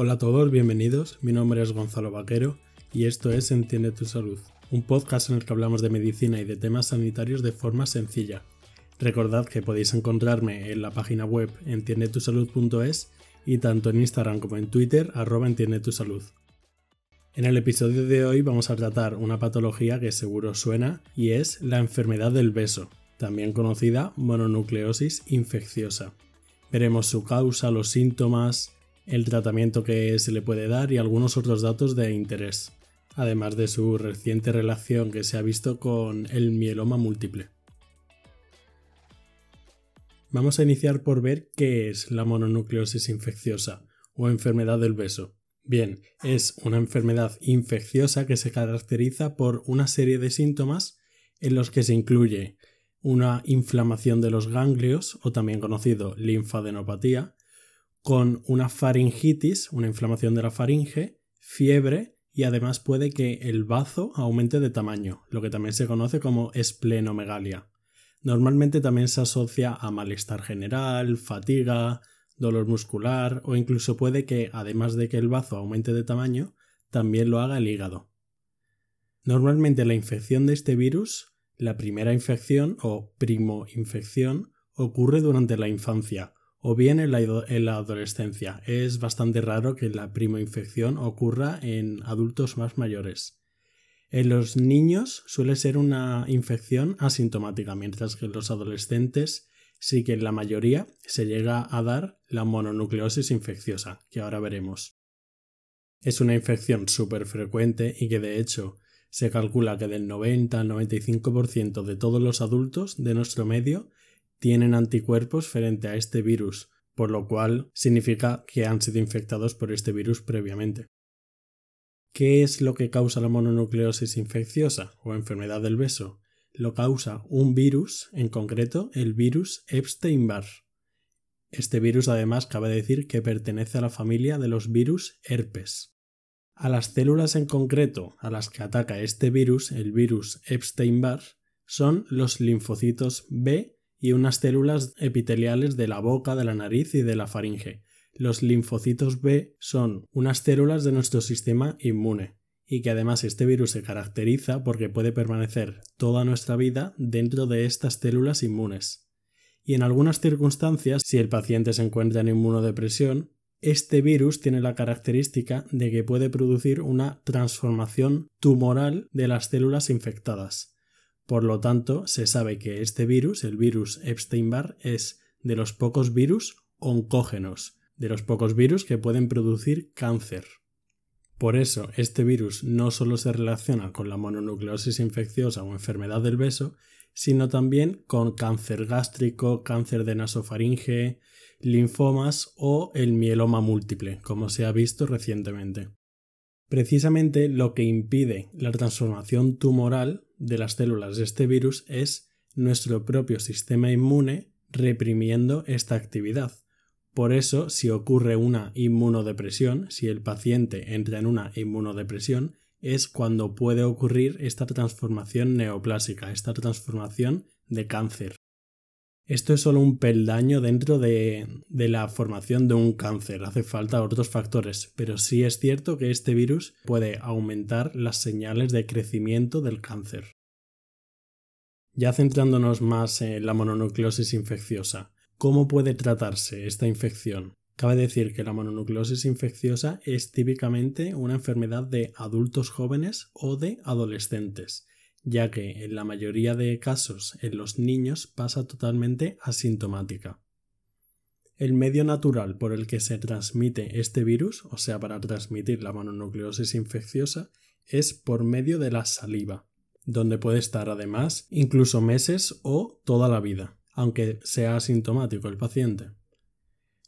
Hola a todos, bienvenidos. Mi nombre es Gonzalo Vaquero y esto es Entiende tu salud, un podcast en el que hablamos de medicina y de temas sanitarios de forma sencilla. Recordad que podéis encontrarme en la página web entiendetusalud.es y tanto en Instagram como en Twitter arroba entiende. En el episodio de hoy vamos a tratar una patología que seguro suena y es la enfermedad del beso, también conocida mononucleosis infecciosa. Veremos su causa, los síntomas, el tratamiento que se le puede dar y algunos otros datos de interés, además de su reciente relación que se ha visto con el mieloma múltiple. Vamos a iniciar por ver qué es la mononucleosis infecciosa o enfermedad del beso. Bien, es una enfermedad infecciosa que se caracteriza por una serie de síntomas en los que se incluye una inflamación de los ganglios, o también conocido linfadenopatía, con una faringitis, una inflamación de la faringe, fiebre y además puede que el bazo aumente de tamaño, lo que también se conoce como esplenomegalia. Normalmente también se asocia a malestar general, fatiga, dolor muscular o incluso puede que, además de que el bazo aumente de tamaño, también lo haga el hígado. Normalmente la infección de este virus, la primera infección o primoinfección, ocurre durante la infancia o bien en la, adolescencia. Es bastante raro que la primoinfección ocurra en adultos más mayores. En los niños suele ser una infección asintomática, mientras que en los adolescentes sí que en la mayoría se llega a dar la mononucleosis infecciosa, que ahora veremos. Es una infección súper frecuente y que de hecho se calcula que del 90 al 95% de todos los adultos de nuestro medio tienen anticuerpos frente a este virus, por lo cual significa que han sido infectados por este virus previamente. ¿Qué es lo que causa la mononucleosis infecciosa o enfermedad del beso? Lo causa un virus, en concreto el virus Epstein-Barr. Este virus además cabe decir que pertenece a la familia de los virus herpes. A las células en concreto a las que ataca este virus, el virus Epstein-Barr, son los linfocitos B y unas células epiteliales de la boca, de la nariz y de la faringe. Los linfocitos B son unas células de nuestro sistema inmune y que además este virus se caracteriza porque puede permanecer toda nuestra vida dentro de estas células inmunes. Y en algunas circunstancias, si el paciente se encuentra en inmunodepresión, este virus tiene la característica de que puede producir una transformación tumoral de las células infectadas, por lo tanto, se sabe que este virus, el virus Epstein-Barr, es de los pocos virus oncógenos, de los pocos virus que pueden producir cáncer. Por eso, este virus no solo se relaciona con la mononucleosis infecciosa o enfermedad del beso, sino también con cáncer gástrico, cáncer de nasofaringe, linfomas o el mieloma múltiple, como se ha visto recientemente. Precisamente lo que impide la transformación tumoral de las células de este virus es nuestro propio sistema inmune reprimiendo esta actividad. Por eso, si ocurre una inmunodepresión, si el paciente entra en una inmunodepresión, es cuando puede ocurrir esta transformación neoplásica, esta transformación de cáncer. Esto es solo un peldaño dentro de, la formación de un cáncer, hace falta otros factores, pero sí es cierto que este virus puede aumentar las señales de crecimiento del cáncer. Ya centrándonos más en la mononucleosis infecciosa, ¿cómo puede tratarse esta infección? Cabe decir que la mononucleosis infecciosa es típicamente una enfermedad de adultos jóvenes o de adolescentes ya que en la mayoría de casos en los niños pasa totalmente asintomática. El medio natural por el que se transmite este virus, o sea, para transmitir la mononucleosis infecciosa, es por medio de la saliva, donde puede estar además incluso meses o toda la vida, aunque sea asintomático el paciente.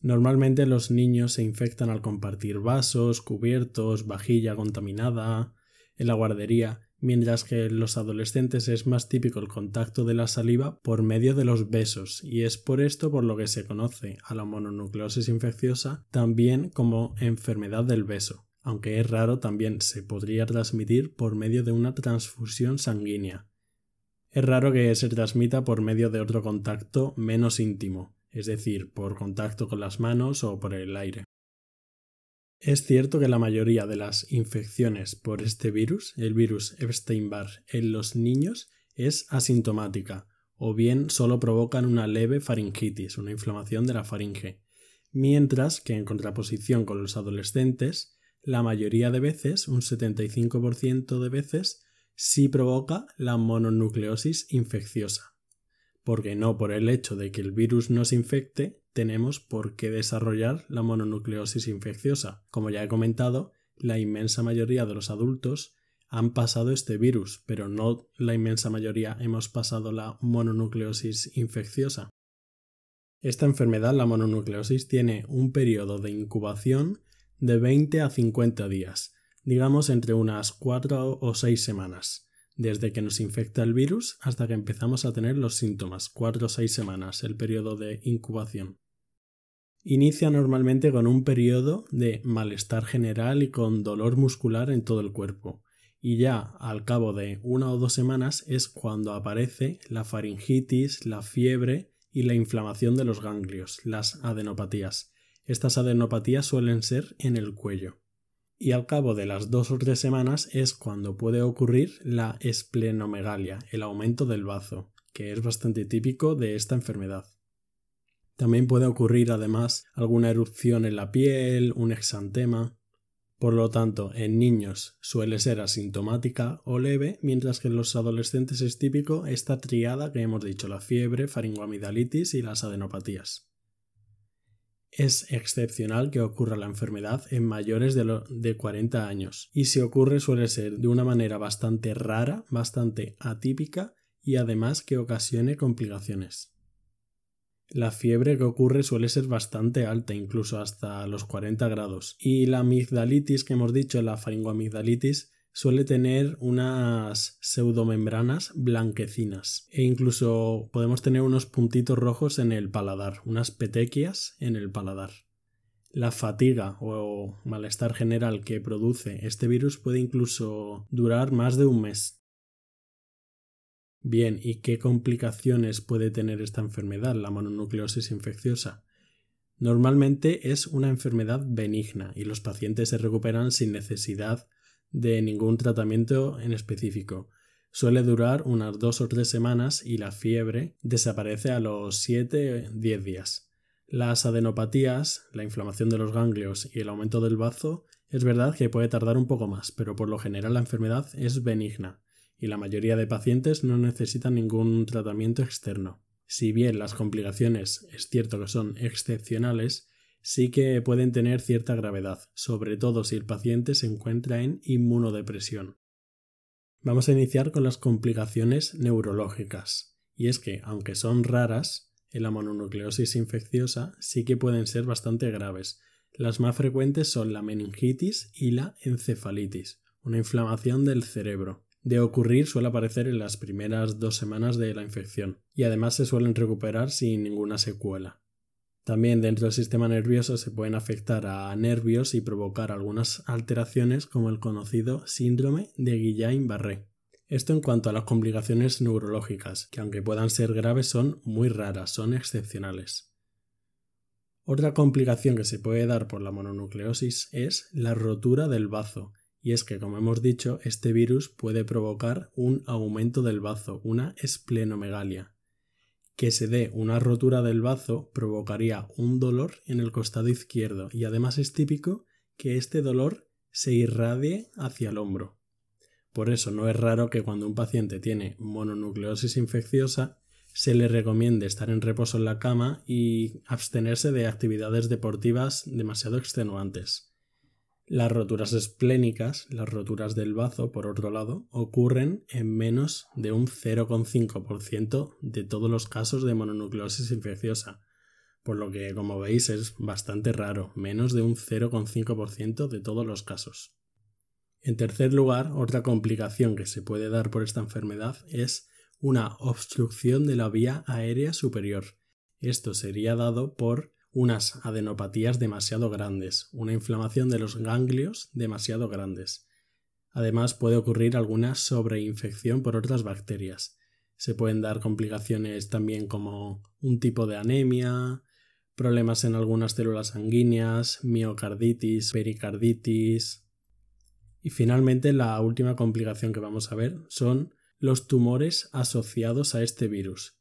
Normalmente los niños se infectan al compartir vasos, cubiertos, vajilla contaminada, en la guardería, mientras que en los adolescentes es más típico el contacto de la saliva por medio de los besos, y es por esto por lo que se conoce a la mononucleosis infecciosa también como enfermedad del beso, aunque es raro también se podría transmitir por medio de una transfusión sanguínea. Es raro que se transmita por medio de otro contacto menos íntimo, es decir, por contacto con las manos o por el aire. Es cierto que la mayoría de las infecciones por este virus, el virus Epstein-Barr, en los niños es asintomática, o bien solo provocan una leve faringitis, una inflamación de la faringe, mientras que en contraposición con los adolescentes, la mayoría de veces, un 75% de veces, sí provoca la mononucleosis infecciosa. Porque no por el hecho de que el virus nos infecte, tenemos por qué desarrollar la mononucleosis infecciosa. Como ya he comentado, la inmensa mayoría de los adultos han pasado este virus, pero no la inmensa mayoría hemos pasado la mononucleosis infecciosa. Esta enfermedad, la mononucleosis, tiene un periodo de incubación de 20 a 50 días, digamos entre unas 4 o 6 semanas, desde que nos infecta el virus hasta que empezamos a tener los síntomas, 4 o 6 semanas, el periodo de incubación. Inicia normalmente con un periodo de malestar general y con dolor muscular en todo el cuerpo, y ya al cabo de una o dos semanas es cuando aparece la faringitis, la fiebre y la inflamación de los ganglios, las adenopatías. Estas adenopatías suelen ser en el cuello. Y al cabo de las dos o tres semanas es cuando puede ocurrir la esplenomegalia, el aumento del bazo, que es bastante típico de esta enfermedad. También puede ocurrir además alguna erupción en la piel, un exantema. Por lo tanto, en niños suele ser asintomática o leve, mientras que en los adolescentes es típico esta triada que hemos dicho, la fiebre, faringoamidalitis y las adenopatías. Es excepcional que ocurra la enfermedad en mayores de, de 40 años, y si ocurre suele ser de una manera bastante rara, bastante atípica y además que ocasione complicaciones. La fiebre que ocurre suele ser bastante alta, incluso hasta los 40 grados. Y la amigdalitis que hemos dicho, la faringoamigdalitis, suele tener unas pseudomembranas blanquecinas e incluso podemos tener unos puntitos rojos en el paladar, unas petequias en el paladar. La fatiga o malestar general que produce este virus puede incluso durar más de un mes. Bien, ¿y qué complicaciones puede tener esta enfermedad, la mononucleosis infecciosa? Normalmente es una enfermedad benigna y los pacientes se recuperan sin necesidad de ningún tratamiento en específico. Suele durar unas dos o tres semanas y la fiebre desaparece a los 7-10 días. Las adenopatías, la inflamación de los ganglios y el aumento del bazo es verdad que puede tardar un poco más, pero por lo general la enfermedad es benigna y la mayoría de pacientes no necesitan ningún tratamiento externo. Si bien las complicaciones es cierto que son excepcionales, sí que pueden tener cierta gravedad, sobre todo si el paciente se encuentra en inmunodepresión. Vamos a iniciar con las complicaciones neurológicas, y es que, aunque son raras, en la mononucleosis infecciosa sí que pueden ser bastante graves. Las más frecuentes son la meningitis y la encefalitis, una inflamación del cerebro de ocurrir suele aparecer en las primeras dos semanas de la infección y además se suelen recuperar sin ninguna secuela. También dentro del sistema nervioso se pueden afectar a nervios y provocar algunas alteraciones como el conocido síndrome de Guillain-Barré. Esto en cuanto a las complicaciones neurológicas, que aunque puedan ser graves son muy raras, son excepcionales. Otra complicación que se puede dar por la mononucleosis es la rotura del bazo, y es que, como hemos dicho, este virus puede provocar un aumento del bazo, una esplenomegalia. Que se dé una rotura del bazo provocaría un dolor en el costado izquierdo y además es típico que este dolor se irradie hacia el hombro. Por eso no es raro que cuando un paciente tiene mononucleosis infecciosa se le recomiende estar en reposo en la cama y abstenerse de actividades deportivas demasiado extenuantes. Las roturas esplénicas, las roturas del bazo, por otro lado, ocurren en menos de un 0,5% de todos los casos de mononucleosis infecciosa, por lo que, como veis, es bastante raro, menos de un 0,5% de todos los casos. En tercer lugar, otra complicación que se puede dar por esta enfermedad es una obstrucción de la vía aérea superior. Esto sería dado por unas adenopatías demasiado grandes, una inflamación de los ganglios demasiado grandes. Además puede ocurrir alguna sobreinfección por otras bacterias. Se pueden dar complicaciones también como un tipo de anemia, problemas en algunas células sanguíneas, miocarditis, pericarditis. Y finalmente la última complicación que vamos a ver son los tumores asociados a este virus.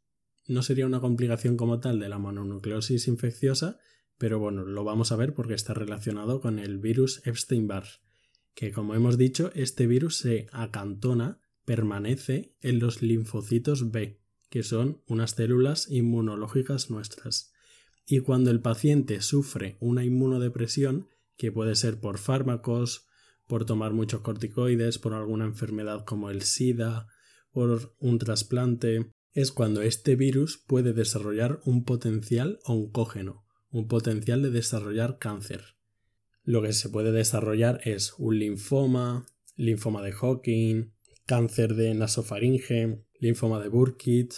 No sería una complicación como tal de la mononucleosis infecciosa, pero bueno, lo vamos a ver porque está relacionado con el virus Epstein-Barr, que como hemos dicho, este virus se acantona, permanece en los linfocitos B, que son unas células inmunológicas nuestras. Y cuando el paciente sufre una inmunodepresión, que puede ser por fármacos, por tomar muchos corticoides, por alguna enfermedad como el SIDA, por un trasplante, es cuando este virus puede desarrollar un potencial oncógeno, un potencial de desarrollar cáncer. Lo que se puede desarrollar es un linfoma, linfoma de Hawking, cáncer de nasofaringe, linfoma de Burkitt,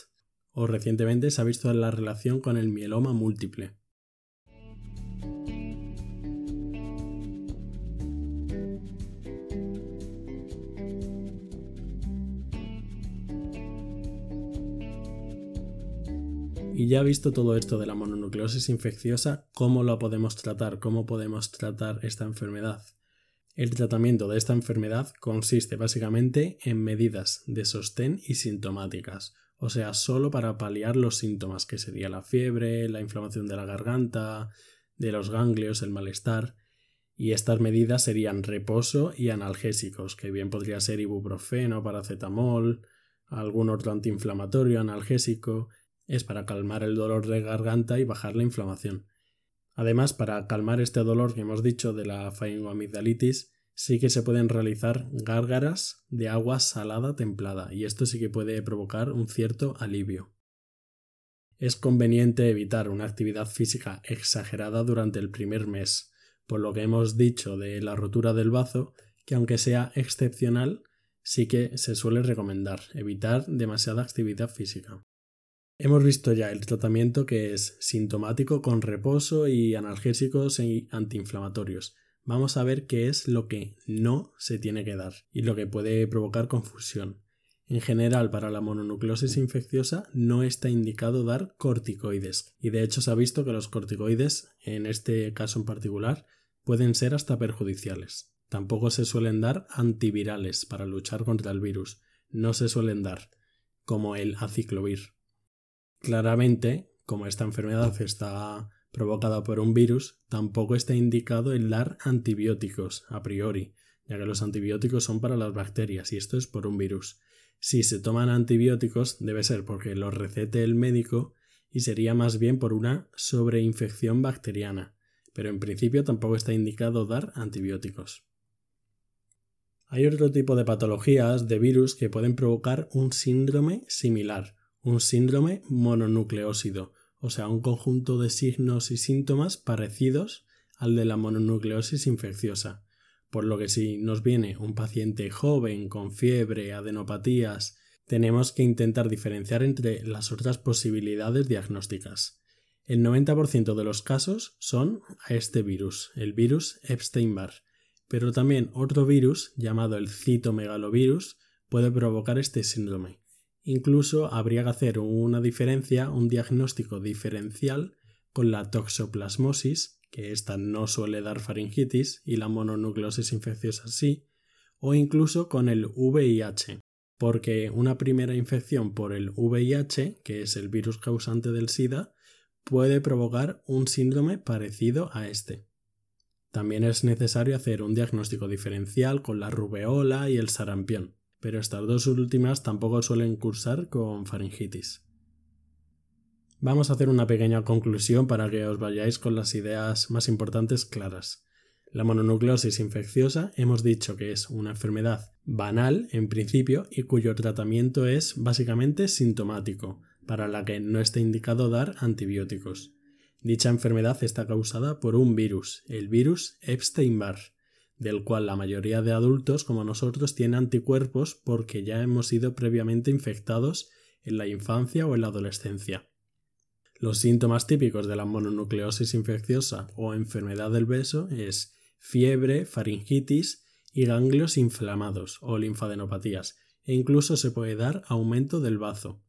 o recientemente se ha visto la relación con el mieloma múltiple. Y ya visto todo esto de la mononucleosis infecciosa, ¿cómo lo podemos tratar? ¿Cómo podemos tratar esta enfermedad? El tratamiento de esta enfermedad consiste básicamente en medidas de sostén y sintomáticas, o sea, solo para paliar los síntomas, que sería la fiebre, la inflamación de la garganta, de los ganglios, el malestar, y estas medidas serían reposo y analgésicos, que bien podría ser ibuprofeno, paracetamol, algún otro antiinflamatorio analgésico, es para calmar el dolor de garganta y bajar la inflamación. Además, para calmar este dolor que hemos dicho de la faringoamigdalitis, sí que se pueden realizar gárgaras de agua salada templada y esto sí que puede provocar un cierto alivio. Es conveniente evitar una actividad física exagerada durante el primer mes, por lo que hemos dicho de la rotura del bazo, que aunque sea excepcional, sí que se suele recomendar evitar demasiada actividad física. Hemos visto ya el tratamiento que es sintomático con reposo y analgésicos y antiinflamatorios, vamos a ver qué es lo que no se tiene que dar y lo que puede provocar confusión. En general, para la mononucleosis infecciosa no está indicado dar corticoides, y de hecho se ha visto que los corticoides, en este caso en particular, pueden ser hasta perjudiciales. Tampoco se suelen dar antivirales para luchar contra el virus, no se suelen dar, como el aciclovir. Claramente, como esta enfermedad está provocada por un virus, tampoco está indicado el dar antibióticos a priori, ya que los antibióticos son para las bacterias y esto es por un virus. Si se toman antibióticos debe ser porque los recete el médico y sería más bien por una sobreinfección bacteriana, pero en principio tampoco está indicado dar antibióticos. Hay otro tipo de patologías de virus que pueden provocar un síndrome similar, un síndrome mononucleósido, o sea, un conjunto de signos y síntomas parecidos al de la mononucleosis infecciosa. Por lo que si nos viene un paciente joven con fiebre, adenopatías, tenemos que intentar diferenciar entre las otras posibilidades diagnósticas. El 90% de los casos son a este virus, el virus Epstein-Barr, pero también otro virus llamado el citomegalovirus puede provocar este síndrome. Incluso habría que hacer una diferencia, un diagnóstico diferencial con la toxoplasmosis, que esta no suele dar faringitis y la mononucleosis infecciosa sí, o incluso con el VIH, porque una primera infección por el VIH, que es el virus causante del SIDA, puede provocar un síndrome parecido a este. También es necesario hacer un diagnóstico diferencial con la rubeola y el sarampión pero estas dos últimas tampoco suelen cursar con faringitis. Vamos a hacer una pequeña conclusión para que os vayáis con las ideas más importantes claras. La mononucleosis infecciosa hemos dicho que es una enfermedad banal en principio y cuyo tratamiento es básicamente sintomático, para la que no está indicado dar antibióticos. Dicha enfermedad está causada por un virus, el virus Epstein-Barr, del cual la mayoría de adultos como nosotros tiene anticuerpos porque ya hemos sido previamente infectados en la infancia o en la adolescencia. Los síntomas típicos de la mononucleosis infecciosa o enfermedad del beso es fiebre, faringitis y ganglios inflamados o linfadenopatías, e incluso se puede dar aumento del bazo.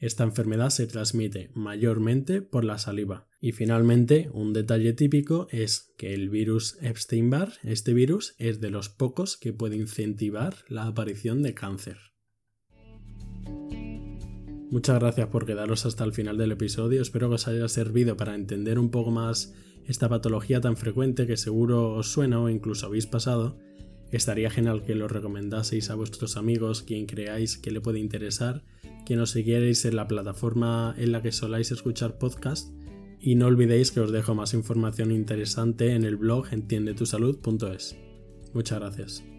Esta enfermedad se transmite mayormente por la saliva. Y finalmente, un detalle típico es que el virus Epstein-Barr, este virus, es de los pocos que puede incentivar la aparición de cáncer. Muchas gracias por quedaros hasta el final del episodio, espero que os haya servido para entender un poco más esta patología tan frecuente que seguro os suena o incluso habéis pasado. Estaría genial que lo recomendaseis a vuestros amigos, quien creáis que le puede interesar, que nos siguierais en la plataforma en la que soláis escuchar podcast y no olvidéis que os dejo más información interesante en el blog entiendetusalud.es. Muchas gracias.